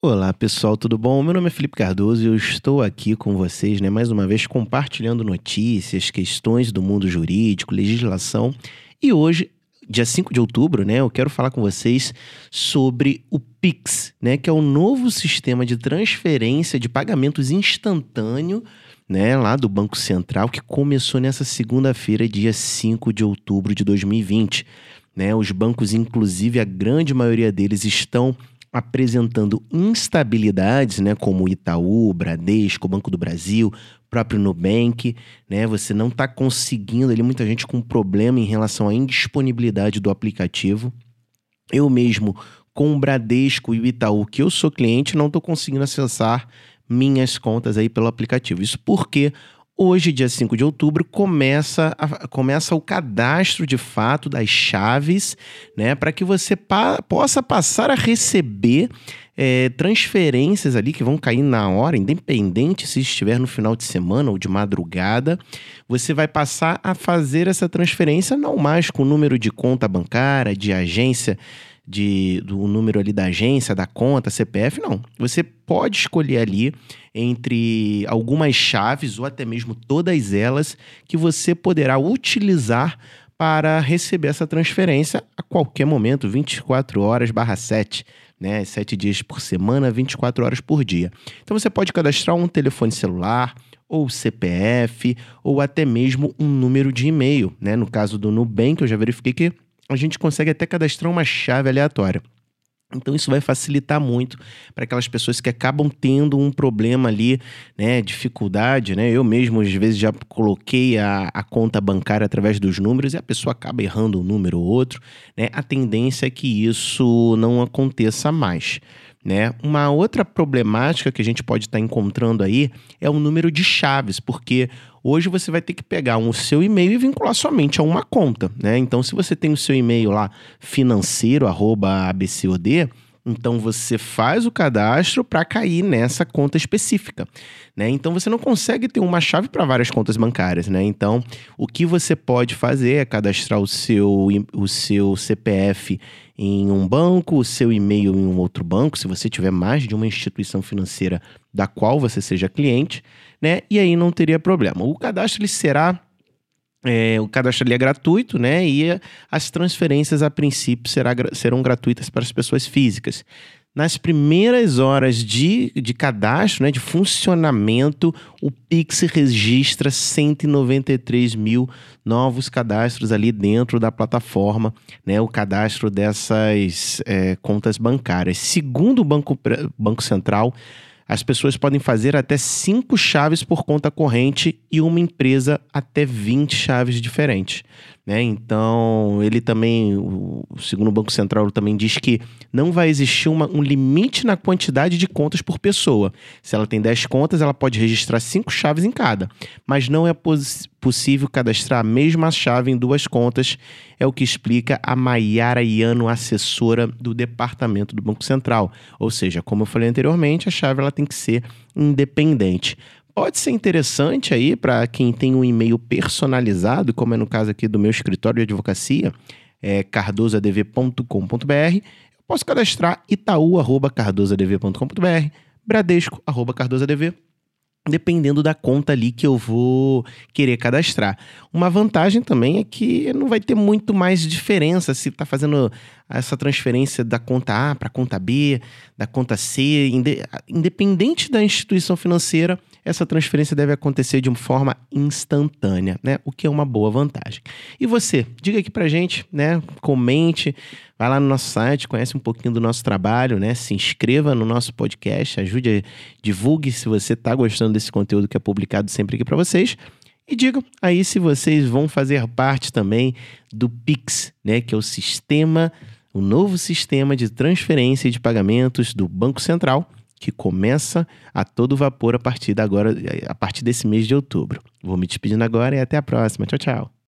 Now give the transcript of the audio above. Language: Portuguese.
Olá pessoal, tudo bom? Meu nome é Felipe Cardoso e eu estou aqui com vocês, né, mais uma vez compartilhando notícias, questões do mundo jurídico, legislação. E hoje, dia 5 de outubro, né, eu quero falar com vocês sobre o Pix, né, que é o novo sistema de transferência de pagamentos instantâneo, né, lá do Banco Central, que começou nessa segunda-feira, dia 5 de outubro de 2020. Né, os bancos, inclusive, a grande maioria deles estão apresentando instabilidades, né, como Itaú, Bradesco, Banco do Brasil, próprio Nubank, né? Você não está conseguindo ali muita gente com problema em relação à indisponibilidade do aplicativo. Eu mesmo com o Bradesco e o Itaú, que eu sou cliente, não estou conseguindo acessar minhas contas aí pelo aplicativo. Isso porque Hoje, dia 5 de outubro, começa, a, começa o cadastro de fato das chaves, né? Para que você pa possa passar a receber é, transferências ali que vão cair na hora, independente se estiver no final de semana ou de madrugada. Você vai passar a fazer essa transferência não mais com o número de conta bancária, de agência de, do número ali da agência, da conta, CPF, não. Você pode escolher ali entre algumas chaves ou até mesmo todas elas que você poderá utilizar para receber essa transferência a qualquer momento, 24 horas barra 7, né? 7 dias por semana, 24 horas por dia. Então você pode cadastrar um telefone celular, ou CPF, ou até mesmo um número de e-mail, né? No caso do Nubank, eu já verifiquei que a gente consegue até cadastrar uma chave aleatória. Então isso vai facilitar muito para aquelas pessoas que acabam tendo um problema ali, né, dificuldade, né? Eu mesmo às vezes já coloquei a, a conta bancária através dos números e a pessoa acaba errando um número ou outro, né? A tendência é que isso não aconteça mais. Né? Uma outra problemática que a gente pode estar encontrando aí é o número de chaves, porque hoje você vai ter que pegar o seu e-mail e vincular somente a uma conta. Né? Então, se você tem o seu e-mail lá financeiro, arroba abcod, então você faz o cadastro para cair nessa conta específica, né? Então você não consegue ter uma chave para várias contas bancárias, né? Então o que você pode fazer é cadastrar o seu, o seu CPF em um banco, o seu e-mail em um outro banco, se você tiver mais de uma instituição financeira da qual você seja cliente, né? E aí não teria problema. O cadastro ele será é, o cadastro ali é gratuito, né? E as transferências, a princípio, será, serão gratuitas para as pessoas físicas. Nas primeiras horas de, de cadastro, né, de funcionamento, o Pix registra 193 mil novos cadastros ali dentro da plataforma, né, o cadastro dessas é, contas bancárias. Segundo o Banco, Banco Central, as pessoas podem fazer até cinco chaves por conta corrente e uma empresa até 20 chaves diferentes. Né? Então, ele também, o, segundo o Banco Central, também diz que não vai existir uma, um limite na quantidade de contas por pessoa. Se ela tem 10 contas, ela pode registrar cinco chaves em cada, mas não é possível cadastrar a mesma chave em duas contas, é o que explica a Maiara Iano, assessora do Departamento do Banco Central. Ou seja, como eu falei anteriormente, a chave ela tem que ser independente pode ser interessante aí para quem tem um e-mail personalizado, como é no caso aqui do meu escritório de advocacia, é cardosadv.com.br. Posso cadastrar itaú@cardosadv.com.br, bradesco@cardosadv dependendo da conta ali que eu vou querer cadastrar. Uma vantagem também é que não vai ter muito mais diferença se está fazendo essa transferência da conta A para a conta B, da conta C, independente da instituição financeira, essa transferência deve acontecer de uma forma instantânea, né? O que é uma boa vantagem. E você, diga aqui pra gente, né? Comente, vai lá no nosso site, conhece um pouquinho do nosso trabalho, né? Se inscreva no nosso podcast, ajude, divulgue se você está gostando desse conteúdo que é publicado sempre aqui para vocês. E digam aí se vocês vão fazer parte também do Pix, né? Que é o sistema, o novo sistema de transferência de pagamentos do Banco Central que começa a todo vapor a partir, agora, a partir desse mês de outubro. Vou me despedindo agora e até a próxima. Tchau, tchau.